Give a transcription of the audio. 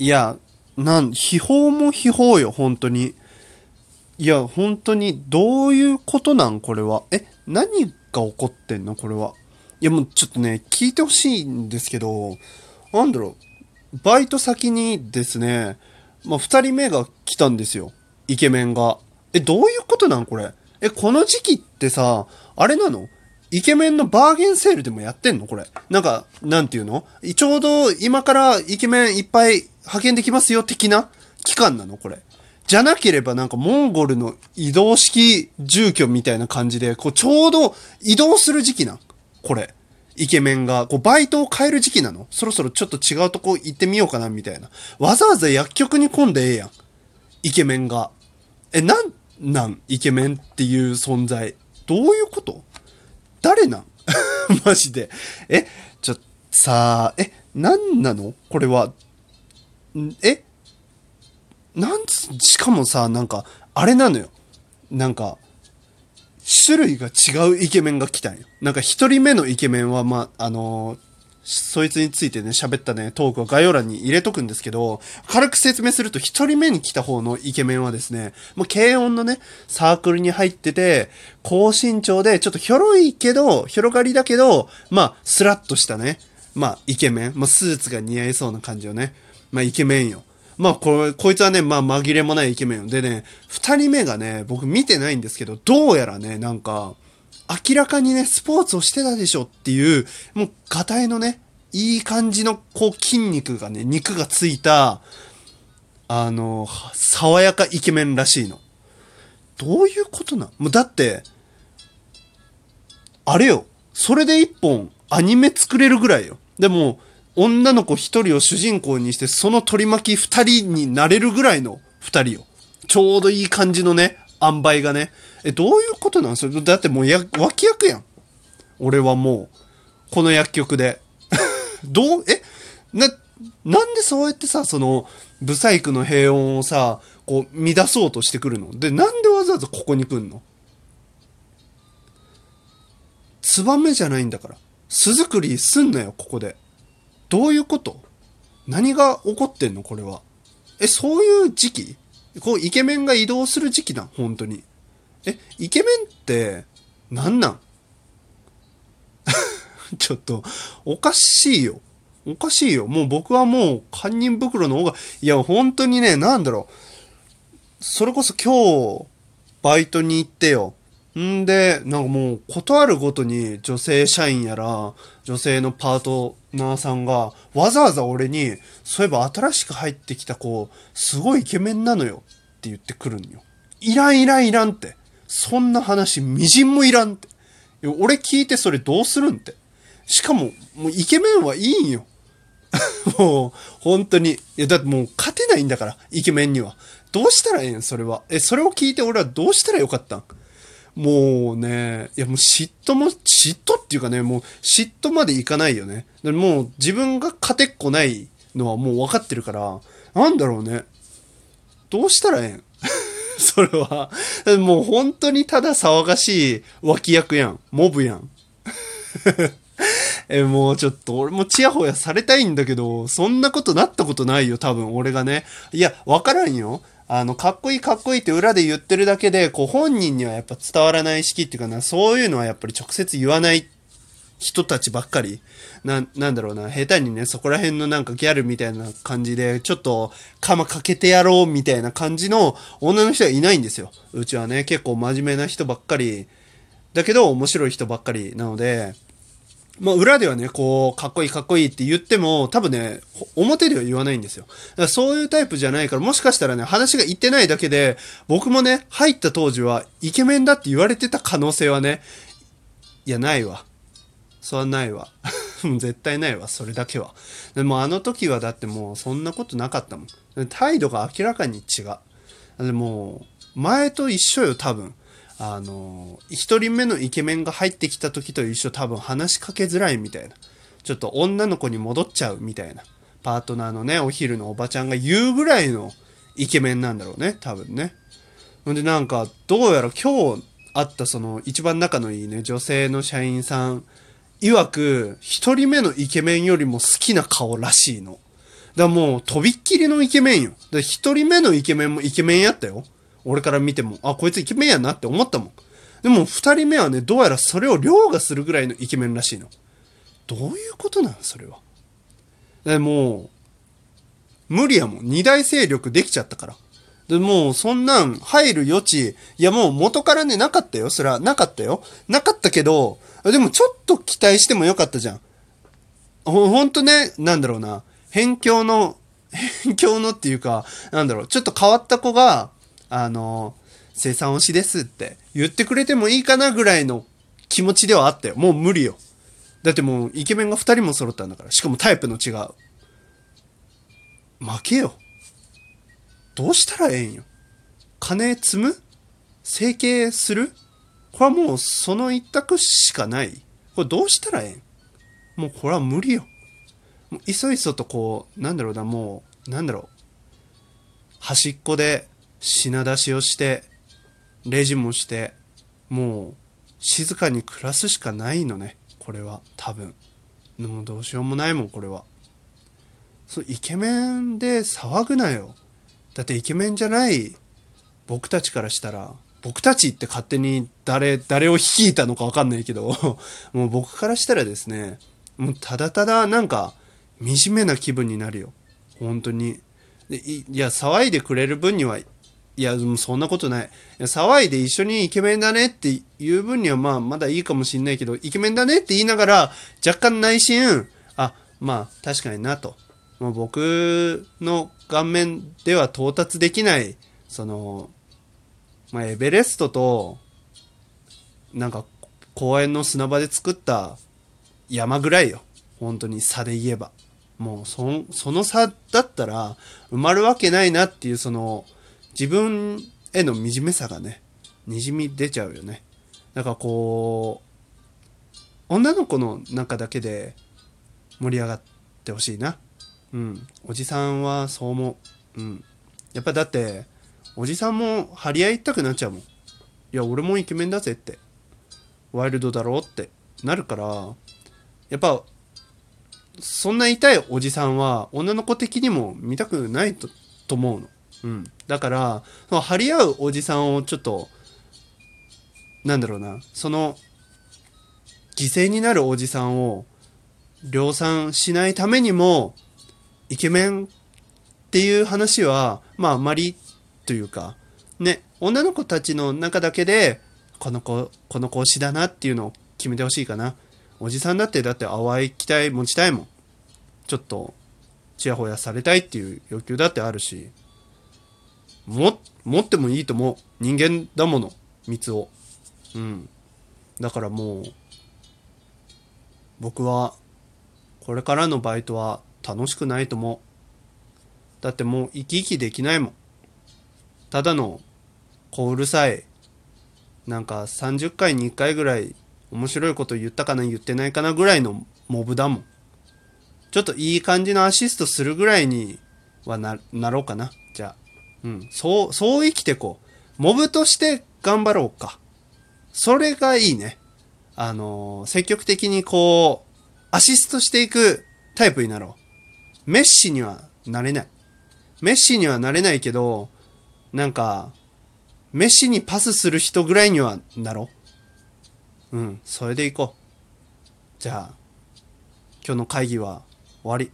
いや、なん、秘宝も秘宝よ、本当に。いや、本当に、どういうことなんこれは？え、何が起こってんの？これは。いや、もうちょっとね、聞いてほしいんですけど、なんだろう。バイト先にですね、まあ、二人目が来たんですよ。イケメンが。え、どういうことなんこれ？え、この時期ってさ、あれなの？イケメンのバーゲンセールでもやってんの？これ。なんか、なんていうの？ちょうど今からイケメンいっぱい派遣できますよ的な期間なの？これ。じゃなければなんかモンゴルの移動式住居みたいな感じで、こうちょうど移動する時期なんこれ。イケメンが、こうバイトを変える時期なの？そろそろちょっと違うとこ行ってみようかなみたいな。わざわざ薬局に混んでええやん。イケメンが。え、なんなん？イケメンっていう存在。どういうこと？誰なん？マジで。え、ちょ、さあ、え、なんなの？これは。え？なんつ、しかもさ、なんか、あれなのよ。なんか、種類が違うイケメンが来たんよ。なんか一人目のイケメンは、まあ、あのーそいつについてね、喋ったね、トークは概要欄に入れとくんですけど、軽く説明すると、一人目に来た方のイケメンはですね、もう軽音のね、サークルに入ってて、高身長で、ちょっとひょろいけど、広がりだけど、まあ、スラッとしたね、まあ、イケメン。まあ、スーツが似合いそうな感じよね。まあ、イケメンよ。まあ、これ、こいつはね、まあ、紛れもないイケメンよ。でね、二人目がね、僕見てないんですけど、どうやらね、なんか、明らかにね、スポーツをしてたでしょっていう、もう、ガタイのね、いい感じの、こう、筋肉がね、肉がついた、あの、爽やかイケメンらしいの。どういうことなもうだって、あれよ。それで一本アニメ作れるぐらいよ。でも、女の子一人を主人公にして、その取り巻き二人になれるぐらいの二人よ。ちょうどいい感じのね、塩梅がね。え、どういうことなん？それだってもうや、脇役やん。俺はもう、この薬局で。どう、え、な、なんでそうやってさ、その、ブサイクの平穏をさ、こう、乱そうとしてくるの？で、なんでわざわざここに来んの？ツバメじゃないんだから。巣作りすんなよ、ここで。どういうこと？何が起こってんのこれは？え、そういう時期？こう、イケメンが移動する時期な本当に。え、イケメンって、なんなん？ちょっと、おかしいよ。おかしいよ。もう僕はもう、堪忍袋の方が、いや、本当にね、なんだろう。それこそ今日、バイトに行ってよ。んで、なんかもう、ことあるごとに女性社員やら、女性のパートナーさんが、わざわざ俺に、そういえば新しく入ってきた子、すごいイケメンなのよって言ってくるんよ。いらんいらんいらんって。そんな話、みじんもいらんって。俺聞いてそれどうするんって。しかも、もうイケメンはいいんよ。もう、本当に。いや、だってもう勝てないんだから、イケメンには。どうしたらええん？それは。え、それを聞いて俺はどうしたらよかったん？もうね、いやもう嫉妬も、嫉妬っていうかね、もう嫉妬までいかないよね。もう自分が勝てっこないのはもう分かってるから、なんだろうね。どうしたらええん？それは。もう本当にただ騒がしい脇役やん。モブやん。え、もうちょっと、俺もチヤホヤされたいんだけど、そんなことなったことないよ、多分、俺がね。いや、わからんよ。あの、かっこいいかっこいいって裏で言ってるだけで、こう、本人にはやっぱ伝わらない式っていうかな、そういうのはやっぱり直接言わない人たちばっかり。な、なんだろうな、下手にね、そこら辺のなんかギャルみたいな感じで、ちょっと、鎌かけてやろうみたいな感じの女の人はいないんですよ。うちはね、結構真面目な人ばっかり、だけど面白い人ばっかりなので、まあ、裏ではね、こう、かっこいいかっこいいって言っても、多分ね、表では言わないんですよ。だからそういうタイプじゃないから、もしかしたらね、話が言ってないだけで、僕もね、入った当時は、イケメンだって言われてた可能性はね、いや、ないわ。それはないわ。絶対ないわ、それだけは。でもあの時はだってもうそんなことなかったもん。態度が明らかに違う。でも、前と一緒よ、多分。あの、一人目のイケメンが入ってきた時と一緒多分話しかけづらいみたいな。ちょっと女の子に戻っちゃうみたいな。パートナーのね、お昼のおばちゃんが言うぐらいのイケメンなんだろうね、多分ね。ほんでなんか、どうやら今日会ったその一番仲のいいね、女性の社員さん、曰く、一人目のイケメンよりも好きな顔らしいの。だからもう、とびっきりのイケメンよ。で、一人目のイケメンもイケメンやったよ。俺から見ても、あ、こいつイケメンやなって思ったもん。でも、二人目はね、どうやらそれを凌駕するぐらいのイケメンらしいの。どういうことなのそれは。でもう、無理やもん。二大勢力できちゃったから。で、もう、そんなん入る余地、いやもう元からね、なかったよ。それは、なかったよ。なかったけど、でもちょっと期待してもよかったじゃん。ほ、ほんとね、なんだろうな。辺境の、辺境のっていうか、なんだろう、ちょっと変わった子が、あの、生産推しですって言ってくれてもいいかなぐらいの気持ちではあったよ。もう無理よ。だってもうイケメンが2人も揃ったんだから。しかもタイプの違う。負けよ。どうしたらええんよ？金積む？整形する？これはもうその一択しかない。これどうしたらええん？もうこれは無理よ。もういそいそとこう、なんだろうな、もう、なんだろう。端っこで品出しをして、レジもして、もう静かに暮らすしかないのね。これは、多分。もうどうしようもないもん、これは。そう、イケメンで騒ぐなよ。だってイケメンじゃない僕たちからしたら、僕たちって勝手に誰、誰を率いたのかわかんないけど、もう僕からしたらですね、もうただただなんか、惨めな気分になるよ。本当に。でいや、騒いでくれる分には、いや、でもそんなことない。いや騒いで一緒にイケメンだねっていう分にはまあまだいいかもしんないけど、イケメンだねって言いながら、若干内心、あ、まあ確かになと。もう僕の顔面では到達できない、その、まあエベレストと、なんか公園の砂場で作った山ぐらいよ。本当に差で言えば。もうそ、その差だったら埋まるわけないなっていうその自分への惨めさがね、滲み出ちゃうよね。だかこう、女の子の中だけで盛り上がってほしいな。うん。おじさんはそう思う。うん。やっぱだって、おじさんも張り合いたくなっちゃうもん。いや、俺もイケメンだぜって。ワイルドだろうってなるから、やっぱ、そんな痛いおじさんは女の子的にも見たくないとと思うの。うん。だから、その張り合うおじさんをちょっと、なんだろうな、その、犠牲になるおじさんを量産しないためにも、イケメンっていう話は、まああまりというか、ね、女の子たちの中だけで、この子、この子推しだなっていうのを決めてほしいかな。おじさんだってだって淡い期待持ちたいもん。ちょっと、ちやほやされたいっていう欲求だってあるし、も、持ってもいいと思う。人間だもの、蜜を。うん。だからもう、僕は、これからのバイトは楽しくないと思う。だってもう生き生きできないもん。ただの、小うるさい、なんか30回に1回ぐらい面白いこと言ったかな言ってないかなぐらいのモブだもん。ちょっといい感じのアシストするぐらいにはな、なろうかな。じゃあ。うん。そう、そう生きてこう。モブとして頑張ろうか。それがいいね。あのー積極的にこう、アシストしていくタイプになろう。メッシにはなれない。メッシにはなれないけど、なんか、メッシにパスする人ぐらいにはなろう。うん、それでいこう。じゃあ、今日の会議は終わり。